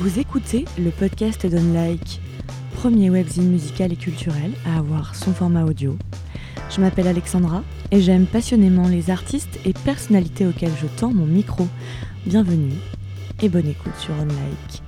Vous écoutez le podcast d'Unlike, premier webzine musical et culturel à avoir son format audio. Je m'appelle Alexandra et j'aime passionnément les artistes et personnalités auxquels je tends mon micro. Bienvenue et bonne écoute sur Unlike.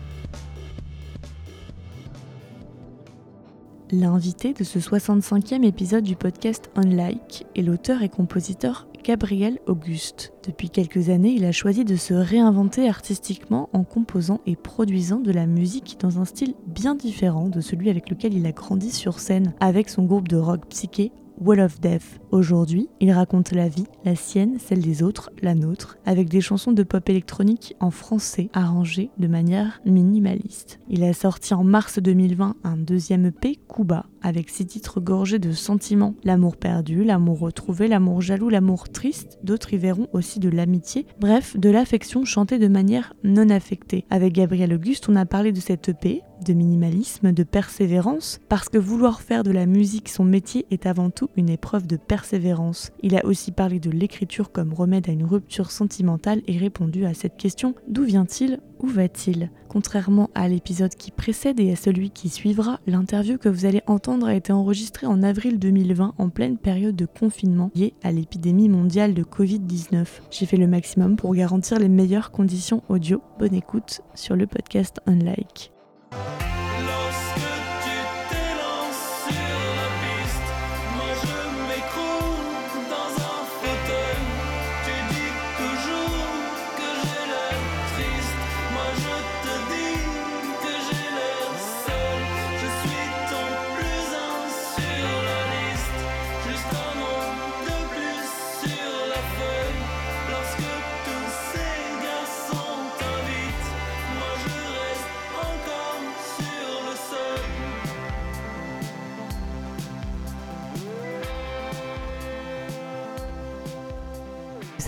L'invité de ce 65e épisode du podcast Unlike est l'auteur et compositeur Gabriel Auguste. Depuis quelques années, il a choisi de se réinventer artistiquement en composant et produisant de la musique dans un style bien différent de celui avec lequel il a grandi sur scène avec son groupe de rock psyché Wall of Death. Aujourd'hui, il raconte la vie, la sienne, celle des autres, la nôtre, avec des chansons de pop électronique en français arrangées de manière minimaliste. Il a sorti en mars 2020 un deuxième EP, Kuba, avec six titres gorgés de sentiments. L'amour perdu, l'amour retrouvé, l'amour jaloux, l'amour triste, d'autres y verront aussi de l'amitié, bref, de l'affection chantée de manière non affectée. Avec Gabriel Auguste, on a parlé de cette EP, de minimalisme, de persévérance, parce que vouloir faire de la musique son métier est avant tout une épreuve de persévérance. Il a aussi parlé de l'écriture comme remède à une rupture sentimentale et répondu à cette question d'où vient-il où va-t-il? Contrairement à l'épisode qui précède et à celui qui suivra, l'interview que vous allez entendre a été enregistrée en avril 2020 en pleine période de confinement liée à l'épidémie mondiale de Covid-19. J'ai fait le maximum pour garantir les meilleures conditions audio. Bonne écoute sur le podcast Unlike.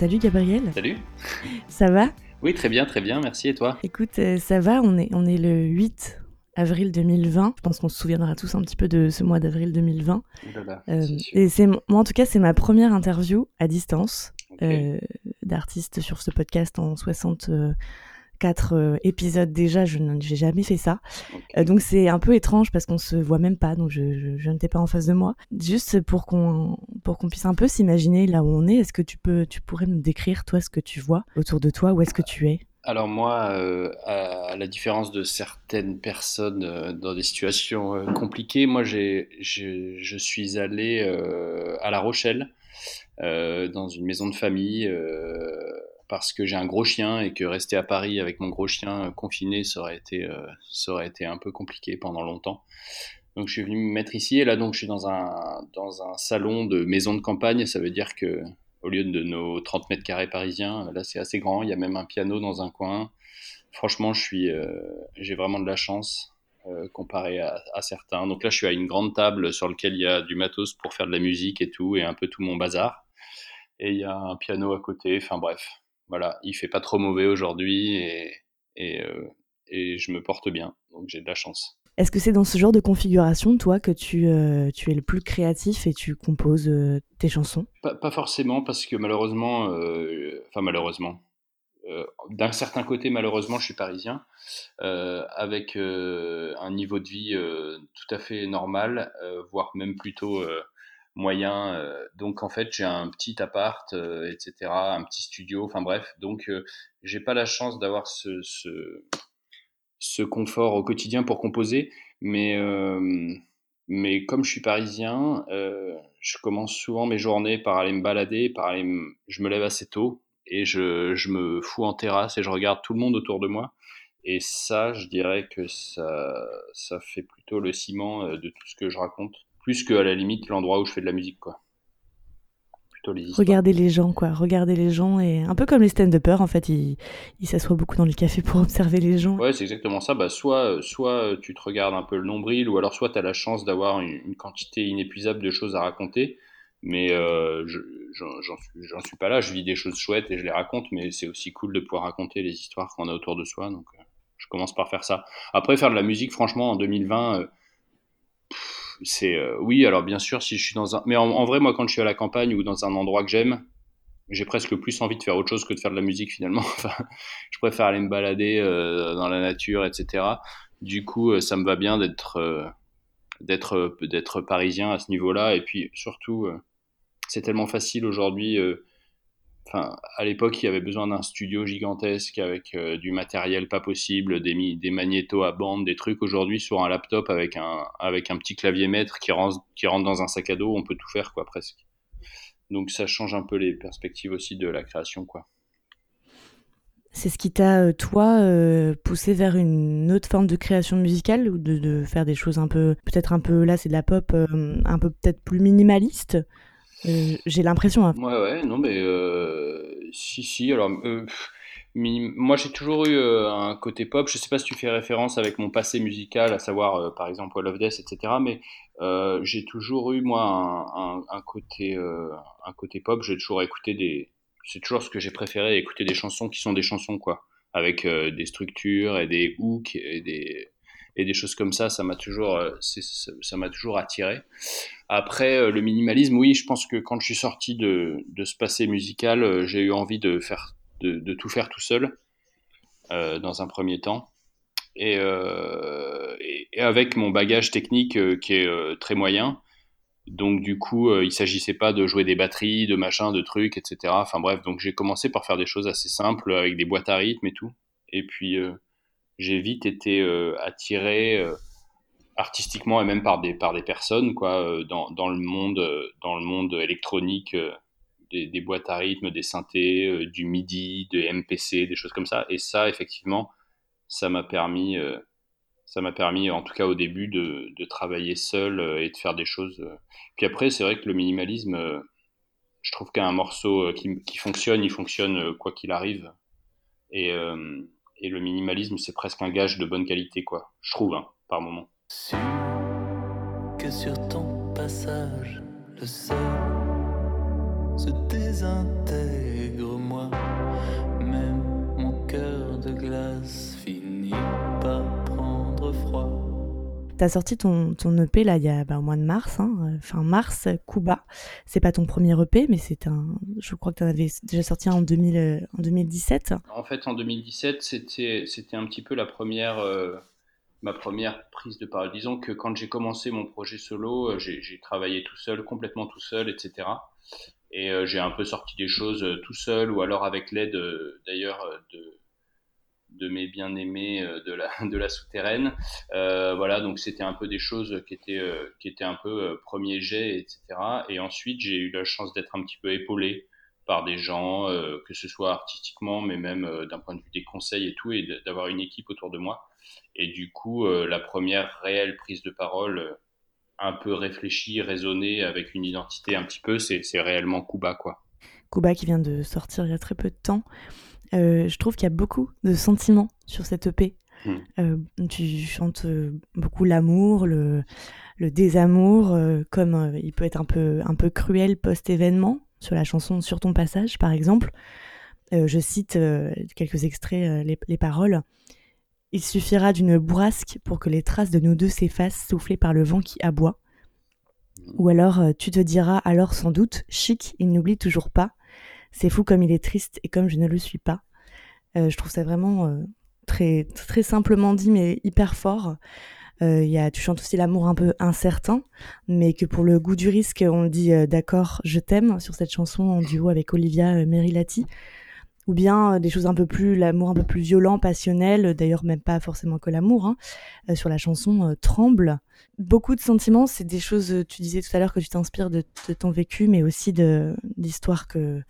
Salut Gabriel. Salut. Ça va? Oui, très bien, très bien, merci. Et toi? Écoute, euh, ça va, on est, on est le 8 avril 2020. Je pense qu'on se souviendra tous un petit peu de ce mois d'avril 2020. euh, et c'est moi, en tout cas, c'est ma première interview à distance euh, d'artiste sur ce podcast en 60 quatre euh, épisodes déjà, je n'ai jamais fait ça. Euh, donc c'est un peu étrange parce qu'on se voit même pas, donc je, je, n'étais pas en face de moi. Juste pour qu'on pour qu'on puisse un peu s'imaginer là où on est, est-ce que tu peux tu pourrais me décrire toi ce que tu vois autour de toi, où est-ce que tu es? Alors moi, euh, à la différence de certaines personnes dans des situations compliquées, moi j'ai, je suis allé à La Rochelle, dans une maison de famille parce que j'ai un gros chien et que rester à Paris avec mon gros chien confiné, ça aurait été, euh, ça été un peu compliqué pendant longtemps. Donc je suis venu me mettre ici et là donc je suis dans un, dans un salon de maison de campagne. Ça veut dire que au lieu de nos 30 mètres carrés parisiens, là c'est assez grand. Il y a même un piano dans un coin. Franchement, je suis, euh, j'ai vraiment de la chance euh, comparé à, à, certains. Donc là, je suis à une grande table sur laquelle il y a du matos pour faire de la musique et tout et un peu tout mon bazar. Et il y a un piano à côté. Enfin bref, voilà, il fait pas trop mauvais aujourd'hui et, euh, et, je me porte bien, donc j'ai de la chance. Est-ce que c'est dans ce genre de configuration, toi, que tu, euh, tu es le plus créatif et tu composes euh, tes chansons? Pas, forcément, parce que malheureusement, enfin malheureusement, d'un certain côté, malheureusement, je suis parisien, avec un niveau de vie tout à fait normal, voire même plutôt moyen. Euh, donc en fait, j'ai un petit appart, euh, etc., un petit studio, enfin bref. Donc euh, j'ai pas la chance d'avoir ce, ce, ce, confort au quotidien pour composer, mais mais comme je suis parisien, je commence souvent mes journées par aller me balader, par aller je me lève assez tôt et je, je, me fous en terrasse et je regarde tout le monde autour de moi. Et ça, je dirais que ça, ça fait plutôt le ciment de tout ce que je raconte plus qu'à la limite l'endroit où je fais de la musique, quoi. Plutôt les Regarder les gens, quoi. Regarder les gens et un peu comme les stand-uppers, en fait, ils s'assoient beaucoup dans les cafés pour observer les gens. Ouais, c'est exactement ça. Bah, soit, soit tu te regardes un peu le nombril, ou alors soit tu as la chance d'avoir une, quantité inépuisable de choses à raconter. Mais euh, j'en suis, suis pas là. Je vis des choses chouettes et je les raconte, mais c'est aussi cool de pouvoir raconter les histoires qu'on a autour de soi. Donc, euh, je commence par faire ça. Après, faire de la musique, franchement, en 2020 euh, oui. Alors bien sûr, si je suis dans un, mais en, vrai, moi, quand je suis à la campagne ou dans un endroit que j'aime, j'ai presque plus envie de faire autre chose que de faire de la musique finalement. Enfin, je préfère aller me balader euh, dans la nature, etc. Du coup, euh, ça me va bien d'être d'être d'être parisien à ce niveau-là. Et puis surtout, c'est tellement facile aujourd'hui. À l'époque, il y avait besoin d'un studio gigantesque avec du matériel pas possible, des, des magnétos à bande, des trucs. Aujourd'hui, sur un laptop avec un, petit clavier maître qui rentre, dans un sac à dos, on peut tout faire, quoi, presque. Donc ça change un peu les perspectives aussi de la création, quoi. C'est ce qui t'a, euh, toi, euh, poussé vers une autre forme de création musicale ou de, faire des choses un peu, peut-être un peu, là c'est de la pop, euh, un peu peut-être plus minimaliste? J'ai l'impression. Hein. Ouais, ouais, non, mais si, si, alors moi, j'ai toujours eu euh, un côté pop. Je sais pas si tu fais référence avec mon passé musical, à savoir, euh, par exemple, Wall of Death, etc. Mais euh, j'ai toujours eu, moi, un, côté, un côté pop. J'ai toujours écouté des. C'est toujours ce que j'ai préféré, écouter des chansons qui sont des chansons, quoi. Avec des structures et des hooks et des, et des choses comme ça. Ça m'a toujours, ça m'a toujours attiré. Après, le minimalisme, oui, je pense que quand je suis sorti de, de ce passé musical, j'ai eu envie de faire de, tout faire tout seul euh, dans un premier temps. Et, euh, avec mon bagage technique euh, qui est très moyen, donc du coup, il s'agissait pas de jouer des batteries, de machins, de trucs, etc. Enfin bref, donc j'ai commencé par faire des choses assez simples avec des boîtes à rythme et tout. Et puis j'ai vite été attiré artistiquement et même par des par des personnes quoi dans, dans le monde dans le monde électronique des, boîtes à rythme, des synthés, euh, du MIDI, des MPC, des choses comme ça. Et ça, effectivement, ça m'a permis, euh, ça m'a permis, en tout cas au début, de, travailler seul euh, et de faire des choses. Puis après, c'est vrai que le minimalisme, je trouve qu'un morceau qui, fonctionne, il fonctionne quoi qu'il arrive. Et, et, le minimalisme, c'est presque un gage de bonne qualité, quoi. Je trouve, hein, par moment. que sur ton passage, le sol se désintègre moi même mon cœur de glace finit par prendre froid T'as sorti ton, EP là il y a bah, au mois de mars, hein, fin mars, Kuba. C'est pas ton premier EP, mais c'est un. Je crois que tu en avais déjà sorti en, 2000, euh, en 2017. En fait, en 2017, c'était un petit peu la première euh, ma première prise de parole. Disons que quand j'ai commencé mon projet solo, euh, j'ai travaillé tout seul, complètement tout seul, etc. Et euh, j'ai un peu sorti des choses euh, tout seul ou alors avec l'aide euh, d'ailleurs de, de mes bien-aimés de la, de la souterraine. voilà, donc c'était un peu des choses qui étaient, qui étaient un peu premier jet, etc. Et ensuite, j'ai eu la chance d'être un petit peu épaulé par des gens, que ce soit artistiquement, mais même d'un point de vue des conseils et tout, et d'avoir une équipe autour de moi. Et du coup, la première réelle prise de parole un peu réfléchi, raisonné, avec une identité un petit peu, c'est réellement Kuba, quoi. Kuba qui vient de sortir il y a très peu de temps. Euh, je trouve qu'il y a beaucoup de sentiments sur cette EP. Hmm. Euh, tu chantes euh, beaucoup l'amour, le, le, désamour, comme il peut être un peu, un peu cruel post-événement, sur la chanson Sur ton passage, par exemple. je cite quelques extraits, les, les paroles. Il suffira d'une bourrasque pour que les traces de nous deux s'effacent, soufflées par le vent qui aboie. Ou alors euh, tu te diras alors sans doute, chic, il n'oublie toujours pas. C'est fou comme il est triste et comme je ne le suis pas. Euh, je trouve ça vraiment euh, très, très simplement dit, mais hyper fort. Y a, tu chantes aussi l'amour un peu incertain, mais que pour le goût du risque, on dit d'accord, je t'aime sur cette chanson en duo avec Olivia Merilati ou bien euh, des choses un peu plus l'amour un peu plus violent passionnel d'ailleurs même pas forcément que l'amour hein, euh, sur la chanson euh, tremble beaucoup de sentiments c'est des choses tu disais tout à l'heure que tu t'inspires de, ton vécu mais aussi de d'histoires que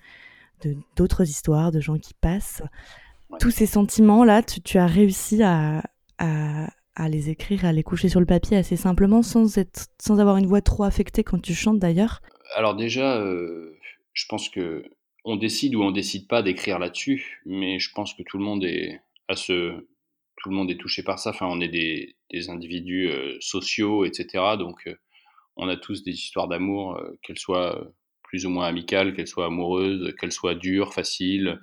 d'autres histoires de gens qui passent tous ces sentiments là tu, as réussi à, à, à, les écrire à les coucher sur le papier assez simplement sans être sans avoir une voix trop affectée quand tu chantes d'ailleurs? Alors déjà je pense que on décide ou on décide pas d'écrire là-dessus, mais je pense que tout le monde est à ce, tout le monde est touché par ça. Enfin, on est des, individus euh, sociaux, etc. Donc, euh, on a tous des histoires d'amour, euh, qu'elles soient plus ou moins amicales, qu'elles soient amoureuses, qu'elles soient dures, faciles,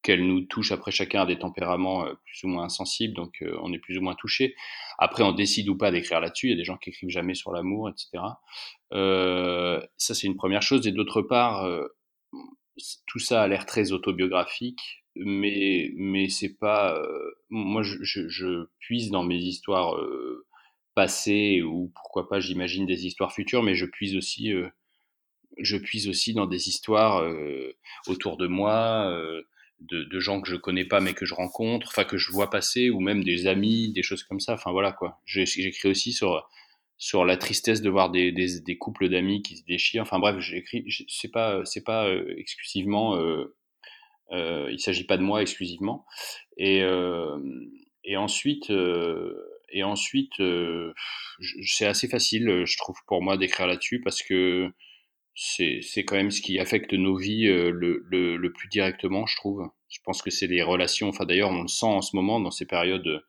qu'elles nous touchent. Après, chacun a des tempéraments plus ou moins insensibles, donc on est plus ou moins touché. Après, on décide ou pas d'écrire là-dessus. Il y a des gens qui écrivent jamais sur l'amour, etc. ça, c'est une première chose. Et d'autre part, tout ça a l'air très autobiographique, mais, mais c'est pas. moi, je, je, puise dans mes histoires passées, ou pourquoi pas, j'imagine des histoires futures, mais je puise aussi je puise aussi dans des histoires euh, autour de moi, euh, de, gens que je connais pas mais que je rencontre, enfin que je vois passer, ou même des amis, des choses comme ça. Enfin voilà quoi. J'écris aussi sur sur la tristesse de voir des couples d'amis qui se déchirent. Enfin bref, j'écris. C'est pas c'est pas euh, exclusivement. Euh, euh, il s'agit pas de moi exclusivement. Et et ensuite et ensuite c'est assez facile, je trouve pour moi d'écrire là-dessus parce que c'est quand même ce qui affecte nos vies euh, le, le, le, plus directement, je trouve. Je pense que c'est les relations, enfin d'ailleurs on le sent en ce moment dans ces périodes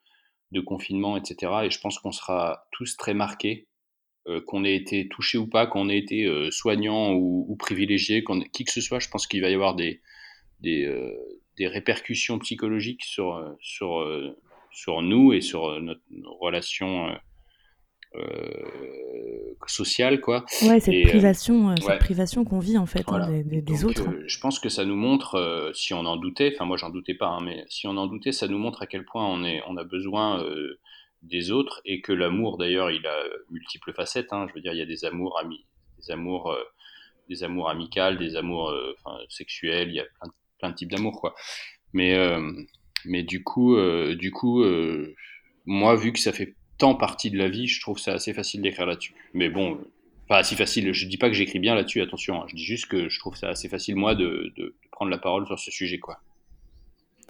de, confinement, etc. Et je pense qu'on sera tous très marqués, euh, qu'on ait été touché ou pas, qu'on ait été euh, soignant ou, ou privilégié, qui que ce soit, je pense qu'il va y avoir des, des, euh, des répercussions psychologiques sur, sur, sur nous et sur notre, euh, sociale, quoi. Ouais, cette euh, privation, euh, cette privation qu'on vit en fait hein, des, autres. je pense que ça nous montre, si on en doutait, enfin moi j'en doutais pas, hein, mais si on en doutait, ça nous montre à quel point on est, on a besoin des autres et que l'amour d'ailleurs il a multiples facettes. Hein, je veux dire, il y a des amours amis, des amours, des amours amicales, des amours sexuels, il y a plein, plein de types d'amour, quoi. Mais mais du coup, du coup, moi vu que ça fait tant partie de la vie, je trouve c'est assez facile d'écrire là-dessus. Mais bon, pas si facile, je dis pas que j'écris bien là-dessus, attention, hein. je dis juste que je trouve ça assez facile, moi, de, de, prendre la parole sur ce sujet, quoi.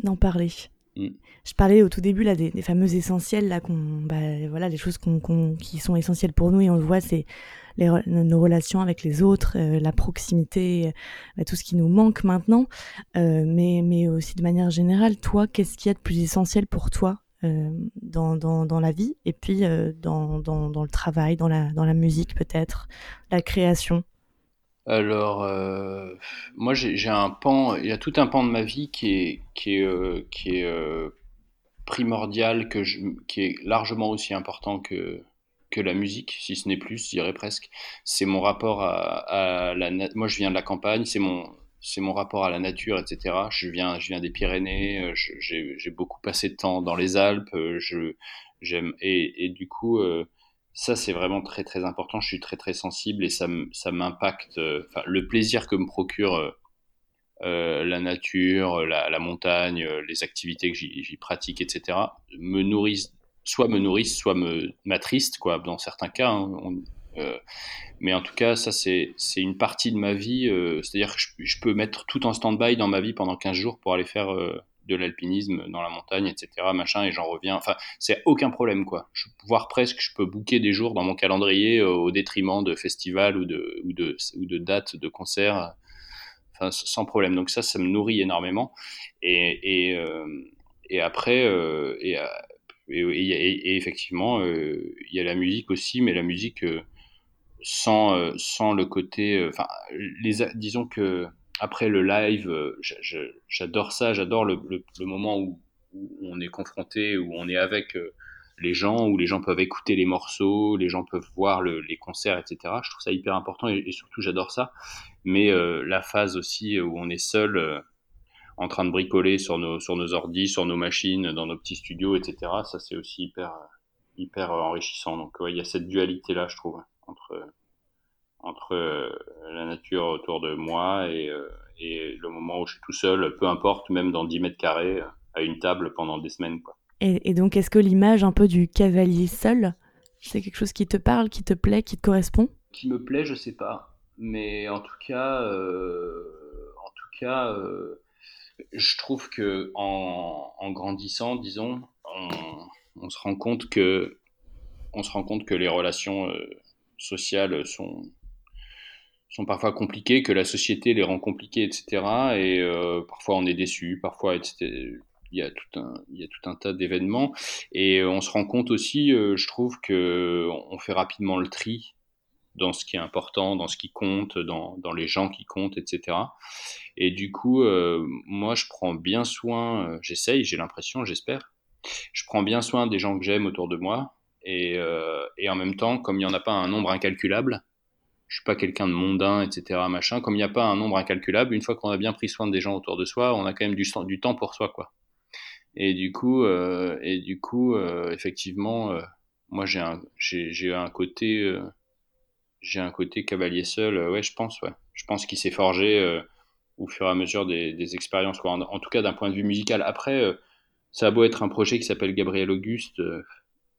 D'en parler. Mm. Je parlais au tout début là des, fameux essentiels là qu'on bah, voilà les choses qui sont essentielles pour nous et on le voit c'est les, nos relations avec les autres euh, la proximité euh, tout ce qui nous manque maintenant euh, mais mais aussi de manière générale toi qu'est-ce qu'il y a de plus essentiel pour toi dans, dans, dans, la vie et puis euh, dans, dans, le travail, dans la, dans la musique peut-être, la création alors, euh, moi j'ai un pan, il y a tout un pan de ma vie qui est, qui est, qui est primordial, que je, qui est largement aussi important que, que la musique, si ce n'est plus, je dirais presque. C'est mon rapport à la. Moi je viens de la campagne, c'est mon, c'est mon rapport à la nature, etc. Je viens, je viens des Pyrénées, euh, j'ai beaucoup passé de temps dans les Alpes, euh, j'aime, et, et, du coup, euh, ça c'est vraiment très très important. Je suis très très sensible et ça, m'impacte. Le plaisir que me procure la nature, la, montagne, les activités que j'y pratique, etc. me nourrissent, soit me nourrissent, soit me m'attristent, quoi. Dans certains cas, hein, mais en tout cas, ça, c'est une partie de ma vie. Euh, c'est-à-dire que je, peux mettre tout en stand-by dans ma vie pendant 15 jours pour aller faire euh, de l'alpinisme dans la montagne, etc. Machin, et j'en reviens. Enfin, c'est aucun problème, quoi. Je, voire presque, je peux booker des jours dans mon calendrier au détriment de festivals ou de, ou de, ou de dates de concerts. Sans problème. Donc ça, ça me nourrit énormément. Et, et, après, et, et, effectivement, il y a la musique aussi, mais la musique sans, euh, sans le côté. Euh, enfin, les, disons que après le live, euh, j'adore ça, j'adore le, le, moment où, on est confronté, où on est avec les gens, où les gens peuvent écouter les morceaux, les gens peuvent voir les concerts, etc. Je trouve ça hyper important et, surtout j'adore ça. Mais la phase aussi où on est seul en train de bricoler sur nos, sur nos ordis, sur nos machines, dans nos petits studios, etc. Ça c'est aussi hyper, hyper enrichissant. Donc il y a cette dualité là, je trouve entre, entre euh, la nature autour de moi et, euh, et, le moment où je suis tout seul, peu importe, même dans 10 mètres carrés, à une table pendant des semaines. Quoi. Et, donc, est-ce que l'image un peu du cavalier seul, c'est quelque chose qui te parle, qui te plaît, qui te correspond? Qui me plaît, je sais pas. Mais en tout cas, euh, en tout cas je trouve que en, en grandissant, disons, on, on, se rend compte que on se rend compte que les relations sociales sont, sont parfois compliquées, que la société les rend compliquées, etc. Et euh, parfois on est déçu, parfois il y a tout un, il y a tout un tas d'événements. Et on se rend compte aussi, euh, je trouve, que on fait rapidement le tri dans ce qui est important, dans ce qui compte, dans, dans les gens qui comptent, etc. Et du coup, euh, moi, je prends bien soin, j'essaye, j'ai l'impression, j'espère, je prends bien soin des gens que j'aime autour de moi, et, euh, et, en même temps, comme il n'y en a pas un nombre incalculable, je suis pas quelqu'un de mondain, etc. Machin. Comme il n'y a pas un nombre incalculable, une fois qu'on a bien pris soin des gens autour de soi, on a quand même du, temps pour soi, quoi. Et du coup, euh, et du coup, euh, effectivement, moi j'ai un, un côté, j'ai un côté cavalier seul. ouais, je pense, ouais. Je pense qu'il s'est forgé au fur et à mesure des, expériences. En, en, tout cas, d'un point de vue musical. Après, ça a beau être un projet qui s'appelle Gabriel Auguste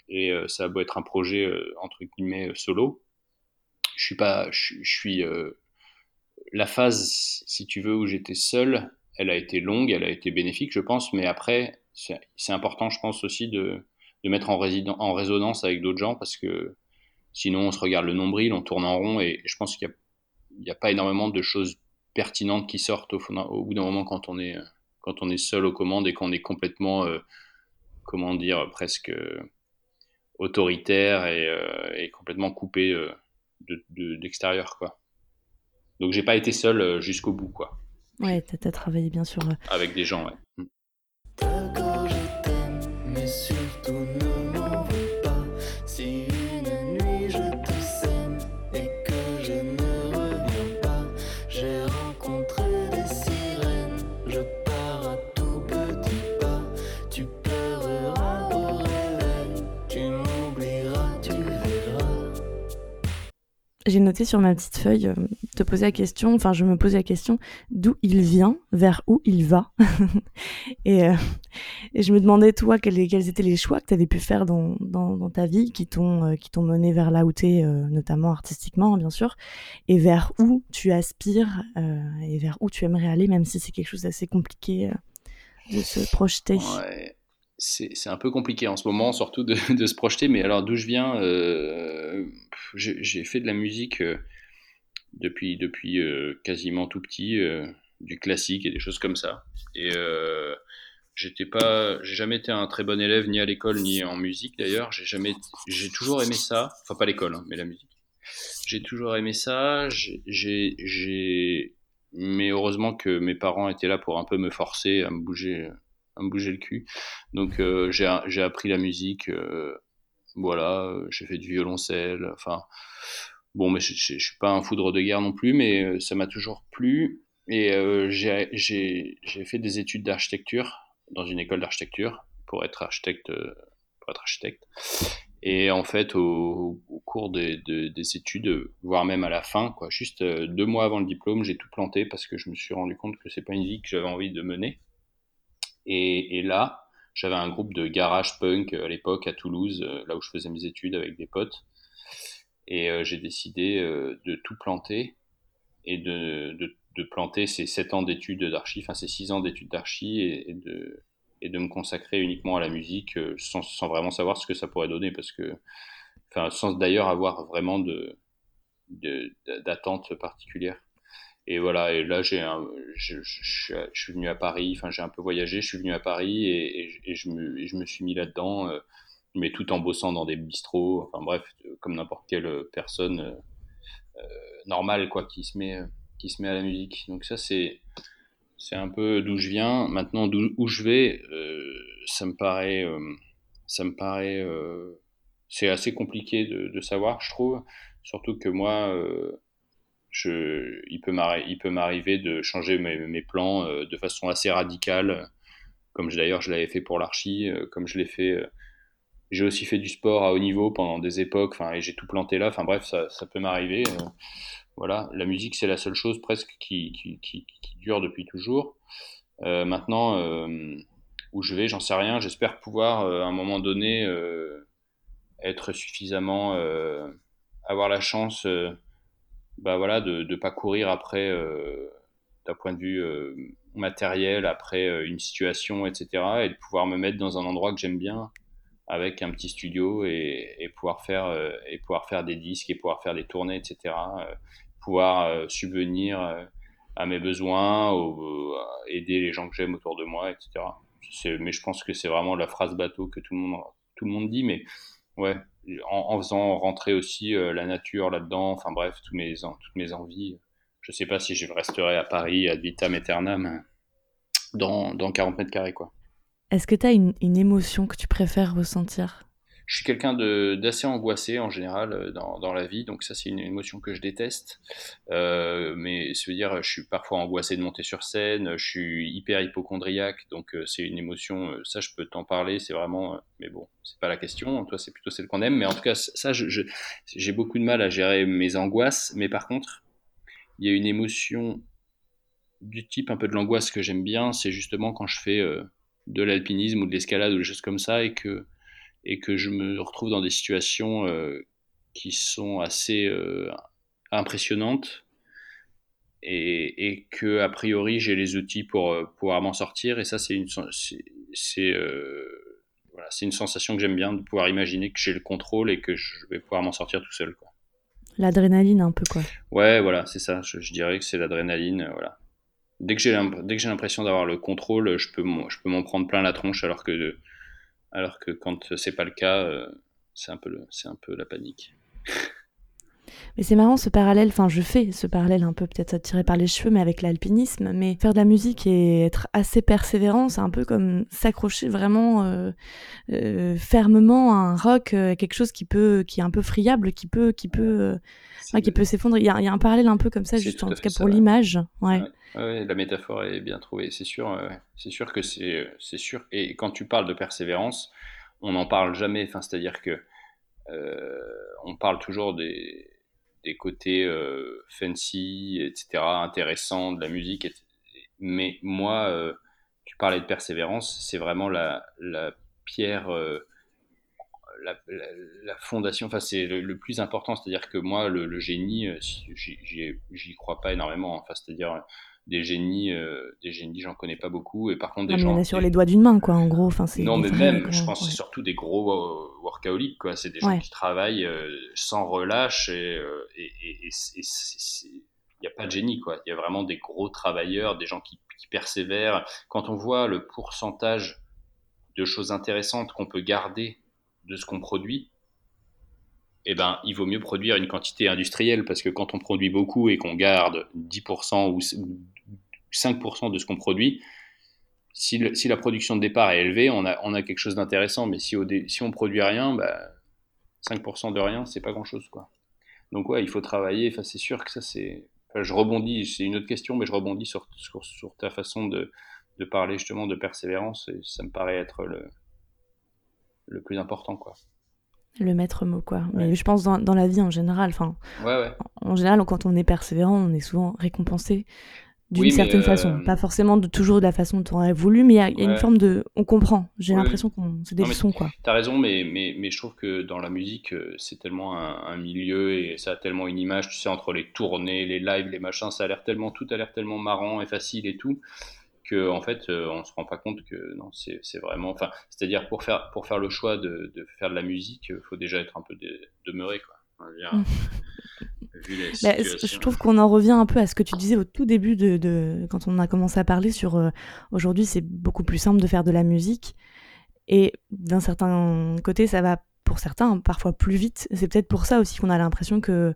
et ça a être un projet entre guillemets solo je suis pas, je, suis euh, la phase, si tu veux, où j'étais seul, elle a été longue, elle a été bénéfique, je pense, mais après, c'est important, je pense aussi de, de mettre en, en résonance avec d'autres gens parce que sinon on se regarde le nombril, on tourne en rond et, je pense qu'il n'y a, a, pas énormément de choses pertinentes qui sortent au, au bout d'un moment quand on est quand on est seul aux commandes et qu'on est complètement euh, comment dire presque euh, autoritaire et, et, complètement coupé d'extérieur, de, quoi. Donc j'ai pas été seul euh, jusqu'au bout, quoi. Ouais, t'as as travaillé bien sûr. Euh, Avec des gens, ouais. J'ai noté sur ma petite feuille, euh, te poser la question, enfin je me posais la question, d'où il vient, vers où il va. et, euh, et, je me demandais, toi, quels, étaient les choix que tu avais pu faire dans, ta vie qui t'ont euh, qui t'ont mené vers là où tu es, notamment artistiquement, hein, bien sûr, et vers où tu aspires et vers où tu aimerais aller, même si c'est quelque chose d'assez compliqué de se projeter? Ouais c'est un peu compliqué en ce moment, surtout de, de se projeter. Mais alors, d'où je viens, euh, j'ai fait de la musique euh, depuis, depuis euh, quasiment tout petit, du classique et des choses comme ça. Et j'étais pas, j'ai jamais été un très bon élève ni à l'école ni en musique d'ailleurs. J'ai jamais, j'ai toujours aimé ça. Enfin, pas l'école, hein, mais la musique. J'ai toujours aimé ça. J'ai, mais heureusement que mes parents étaient là pour un peu me forcer à me bouger à me bouger le cul. Donc euh, j'ai appris la musique, euh, voilà, j'ai fait du violoncelle, enfin bon, mais je, suis pas un foudre de guerre non plus, mais euh, ça m'a toujours plu. Et j'ai fait des études d'architecture dans une école d'architecture pour être architecte, pour être architecte. Et en fait, au, au cours des, des, des, études, voire même à la fin, quoi, juste deux mois avant le diplôme, j'ai tout planté parce que je me suis rendu compte que c'est pas une vie que j'avais envie de mener. Et, là, j'avais un groupe de garage punk euh, à l'époque à Toulouse, euh, là où je faisais mes études avec des potes. Et euh, j'ai décidé de tout planter et de, de, planter ces 7 ans d'études d'archi, enfin ces 6 ans d'études d'archi et, et, de, et de me consacrer uniquement à la musique sans, sans, vraiment savoir ce que ça pourrait donner parce que, enfin, sans d'ailleurs avoir vraiment de, d'attente particulière. Et voilà, et là, j'ai je, je, je, suis venu à Paris, enfin, j'ai un peu voyagé, je suis venu à Paris et, je, me, suis mis là-dedans, euh, mais tout en bossant dans des bistrots, enfin bref, comme n'importe quelle personne euh, euh, normale, quoi, qui se met, qui se met à la musique. Donc ça, c'est, c'est un peu d'où je viens. Maintenant, d'où, où je vais, euh, ça me paraît, euh, ça me paraît, euh, c'est assez compliqué de, de, savoir, je trouve. Surtout que moi, il peut m'arriver de changer mes, plans euh, de façon assez radicale, comme d'ailleurs je l'avais fait pour l'archi, euh, comme je l'ai fait. Euh, j'ai aussi fait du sport à haut niveau pendant des époques, enfin, et j'ai tout planté là. Enfin bref, ça, peut m'arriver. voilà, la musique c'est la seule chose presque qui dure depuis toujours. maintenant, où je vais, j'en sais rien. J'espère pouvoir à un moment donné être suffisamment, avoir la chance bah voilà, de ne pas courir après, euh, d'un point de vue euh, matériel, après euh, une situation, etc. Et de pouvoir me mettre dans un endroit que j'aime bien, avec un petit studio et, et pouvoir faire euh, et pouvoir faire des disques et pouvoir faire des tournées, etc. Euh, pouvoir subvenir à mes besoins, au, aider les gens que j'aime autour de moi, etc. Mais je pense que c'est vraiment la phrase bateau que tout le monde tout le monde dit, mais ouais, en, faisant rentrer aussi euh, la nature là-dedans, enfin bref, tous mes, toutes mes envies. Je sais pas si je resterai à Paris ad vitam aeternam dans, dans 40 mètres carrés, quoi. Est-ce que tu as une, une, émotion que tu préfères ressentir? Je suis quelqu'un d'assez angoissé en général euh, dans, la vie, donc ça c'est une émotion que je déteste. Euh, mais ça veut dire, je suis parfois angoissé de monter sur scène, je suis hyper hypochondriaque, donc euh, c'est une émotion, ça je peux t'en parler, c'est vraiment, mais bon, c'est pas la question, toi c'est plutôt celle qu'on aime, mais en tout cas ça j'ai beaucoup de mal à gérer mes angoisses, mais par contre, il y a une émotion du type un peu de l'angoisse que j'aime bien, c'est justement quand je fais de l'alpinisme ou de l'escalade ou des choses comme ça et que et que je me retrouve dans des situations euh, qui sont assez euh, impressionnantes et, et, que a priori j'ai les outils pour euh, pouvoir m'en sortir et ça c'est une c'est voilà, c'est une sensation que j'aime bien de pouvoir imaginer que j'ai le contrôle et que je vais pouvoir m'en sortir tout seul quoi. L'adrénaline un peu quoi. Ouais voilà c'est ça je, dirais que c'est l'adrénaline voilà. Dès que j'ai dès que j'ai l'impression d'avoir le contrôle je peux je peux m'en prendre plein la tronche alors que alors que quand c'est pas le cas, euh, c'est un, peu c'est un peu la panique. Mais c'est marrant ce parallèle, enfin je fais ce parallèle un peu peut-être tiré par les cheveux, mais avec l'alpinisme. Mais faire de la musique et être assez persévérant, c'est un peu comme s'accrocher vraiment euh, euh, fermement à un roc, quelque chose qui peut, qui est un peu friable, qui peut, qui peut, qui peut s'effondrer. Il y, a, un parallèle un peu comme ça, juste en tout cas pour l'image. Ouais. ouais. La métaphore est bien trouvée. C'est sûr, c'est sûr que c'est, c'est sûr. Et quand tu parles de persévérance, on n'en parle jamais. Enfin, c'est-à-dire que on parle toujours des des côtés euh, fancy, etc., intéressants de la musique. Mais moi, euh, tu parlais de persévérance, c'est vraiment la, la pierre, euh, la, fondation, enfin c'est le, plus important, c'est-à-dire que moi, le, génie, j'y crois pas énormément, enfin c'est-à-dire des génies, euh, des génies, j'en connais pas beaucoup. Et par contre, des gens. On est sur les doigts d'une main, quoi, en gros. Enfin, non, mais même, je pense c'est surtout des gros euh, workaholics, quoi. C'est des gens qui travaillent euh, sans relâche et il n'y a pas de génie, quoi. Il y a vraiment des gros travailleurs, des gens qui, qui persévèrent. Quand on voit le pourcentage de choses intéressantes qu'on peut garder de ce qu'on produit, eh ben, il vaut mieux produire une quantité industrielle parce que quand on produit beaucoup et qu'on garde 10% ou 5% de ce qu'on produit, si, si, la production de départ est élevée, on a, on a quelque chose d'intéressant. Mais si, on produit rien, bah, 5% de rien, c'est pas grand-chose. quoi. Donc ouais, il faut travailler. Enfin, c'est sûr que ça, c'est... je rebondis, c'est une autre question, mais je rebondis sur, sur, sur ta façon de, de, parler justement de persévérance. Et ça me paraît être le, le plus important. quoi le maître mot quoi mais je pense dans, dans, la vie en général enfin ouais, ouais. en général quand on est persévérant on est souvent récompensé d'une certaine façon. Euh, Pas forcément de, toujours de la façon dont on aurait voulu, mais il y, a une forme de. On comprend. J'ai l'impression qu'on. C'est des leçons, quoi. T'as raison, mais, mais, mais je trouve que dans la musique, euh, c'est tellement un, milieu et ça a tellement une image, tu sais, entre les tournées, les lives, les machins, ça a l'air tellement. Tout a l'air tellement marrant et facile et tout que en fait euh, on se rend pas compte que non c'est vraiment enfin c'est à dire pour faire pour faire le choix de, de faire de la musique il faut déjà être un peu demeuré quoi bah, je trouve qu'on en revient un peu à ce que tu disais au tout début de, quand on a commencé à parler sur euh, aujourd'hui c'est beaucoup plus simple de faire de la musique. Et d'un certain côté ça va pour certains parfois plus vite. C'est peut-être pour ça aussi qu'on a l'impression que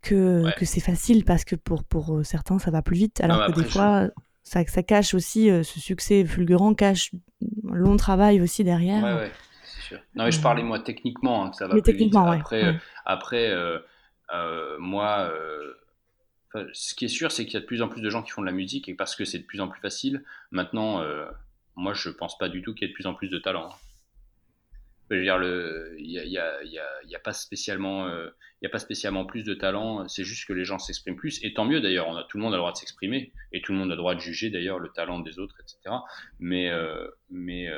que, que c'est facile parce que pour, pour certains ça va plus vite. Alors que des fois ça, ça, cache aussi euh, ce succès fulgurant cache un long travail aussi derrière. Ouais, ouais. Non, mais je parlais moi techniquement, hein, ça va plus vite. Après, euh, après euh, euh, moi, ce qui est sûr, c'est qu'il y a de plus en plus de gens qui font de la musique et parce que c'est de plus en plus facile. Maintenant, moi, je pense pas du tout qu'il y ait de plus en plus de talent. Je veux dire, il n'y a, y a, pas spécialement, plus de talent. C'est juste que les gens s'expriment plus. Et tant mieux d'ailleurs. On a tout le monde a le droit de s'exprimer et tout le monde a le droit de juger d'ailleurs le talent des autres, etc. Mais, mais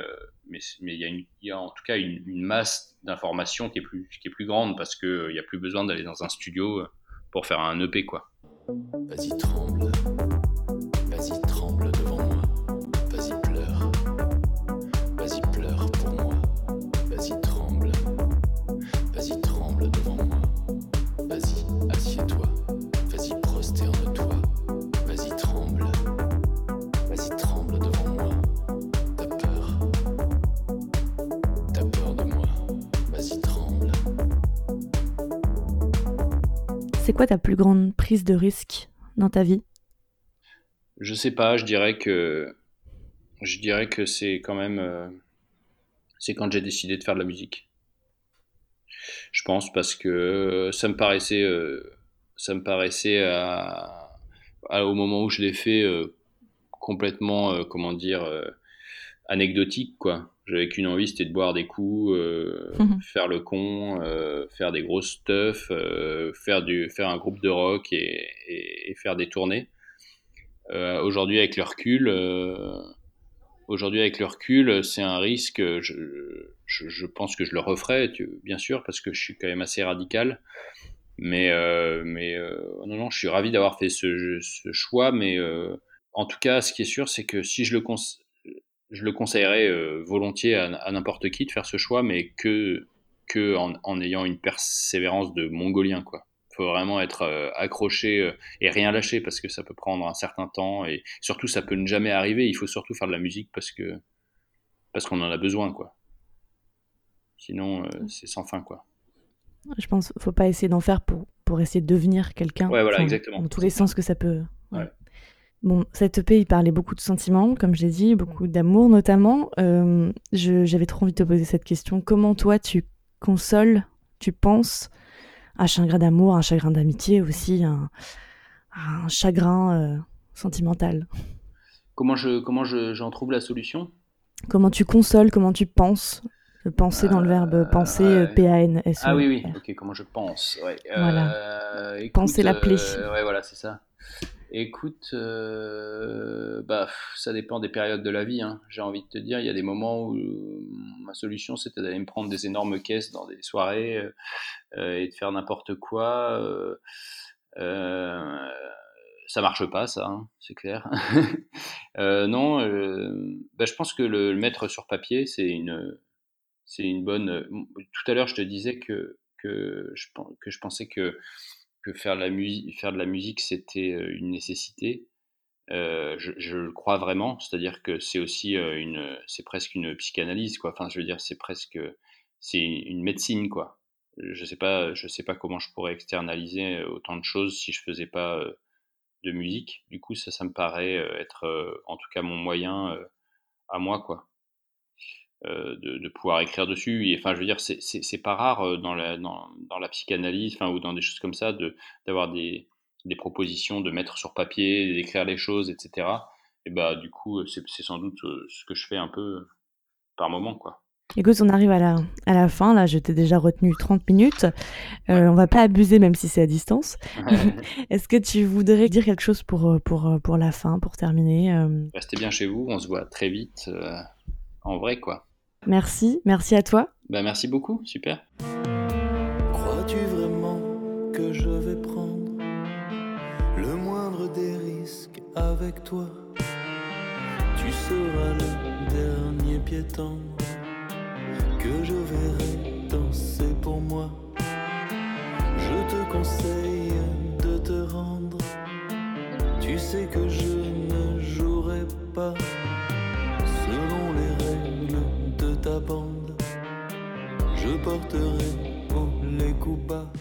mais il y, a en tout cas une, masse d'informations qui est plus grande parce que il n'y a plus besoin d'aller dans un studio pour faire un EP quoi. Vas-y tremble, quoi ta plus grande prise de risque dans ta vie? Je sais pas, je dirais que je dirais que c'est quand même euh, c'est quand j'ai décidé de faire de la musique. Je pense parce que ça me paraissait, euh, ça me paraissait au moment où je l'ai fait euh, complètement, comment dire, anecdotique, quoi. J'avais qu'une envie, c'était de boire des coups, euh, Mhm. faire le con, euh, faire des grosses stuff, euh, faire, du, faire un groupe de rock et, et- et faire des tournées. Euh, aujourd'hui, avec le recul, aujourd'hui avec le recul, c'est un risque. Je, je, je pense que je le referai, tu- bien sûr, parce que je suis quand même assez radical. Mais, mais non, non, je suis ravi d'avoir fait ce, ce choix. Mais en tout cas, ce qui est sûr, c'est que si je le, conse- je le conseillerais euh, volontiers à, à n'importe qui de faire ce choix, mais que, que en, en ayant une persévérance de mongolien, quoi. faut vraiment être euh, accroché euh, et rien lâcher parce que ça peut prendre un certain temps et surtout ça peut ne jamais arriver. Il faut surtout faire de la musique parce que parce qu'on en a besoin, quoi. Sinon, c'est sans fin, quoi. Je pense qu'il faut pas essayer d'en faire pour, pour essayer de devenir quelqu'un. Ouais, voilà, exactement. Dans tous les sens que ça peut. ouais. Ouais. Bon, cette EP, il parlait beaucoup de sentiments, comme j'ai dit, beaucoup d'amour notamment. Euh, J'avais trop envie de te poser cette question. Comment toi, tu consoles, tu penses un chagrin d'amour, un chagrin d'amitié aussi, un, un chagrin euh, sentimental? Comment je comment je- j'en trouve la solution? Comment tu consoles, comment tu penses? Penser dans le verbe penser, euh, ouais. P-A-N-S. Ah oui, oui, ok, comment je pense. Ouais. Voilà. Euh, écoute, Penser la plaie. euh, ouais, voilà, c'est ça. Écoute, euh, bah, ça dépend des périodes de la vie. hein. J'ai envie de te dire, il y a des moments où euh, ma solution c'était d'aller me prendre des énormes caisses dans des soirées euh, et de faire n'importe quoi. euh, ça marche pas, ça, hein, c'est clair. Non, bah, je pense que le, mettre sur papier, c'est une, c'est une bonne. Tout à l'heure, je te disais que je pensais que, que faire, de la musique, c'était euh, une nécessité. Euh, je, le crois vraiment, c'est-à-dire que c'est aussi euh, une, c'est presque une psychanalyse, quoi. Enfin, je veux dire, c'est presque, c'est une médecine, quoi. Je sais pas, je sais pas comment je pourrais externaliser autant de choses si je faisais pas de musique. Du coup, ça, ça me paraît être, en tout cas, mon moyen à moi, quoi de, de pouvoir écrire dessus. Et, enfin, je veux dire, c'est- pas rare euh, dans la, dans, dans la psychanalyse enfin, ou dans des choses comme ça de- d'avoir des, des propositions de mettre sur papier, d'écrire les choses, etc. Et bah, du coup, euh, c'est sans doute euh, ce que je fais un peu euh, par moment, quoi. Écoute, on arrive à la, à la fin. Là, je t'ai déjà retenu 30 minutes. Euh, On va pas abuser, même si c'est à distance. Est-ce que tu voudrais dire quelque chose pour, euh, pour, euh, pour la fin, pour terminer euh, Restez bien chez vous, on se voit très vite euh, en vrai, quoi. Merci, merci à toi. Bah, merci beaucoup, super. Crois-tu vraiment que je vais prendre le moindre des risques avec toi? Tu seras le dernier piéton que je verrai danser pour moi. Je te conseille de te rendre. Tu sais que je ne jouerai pas ta bande. Je porterai haut les coups bas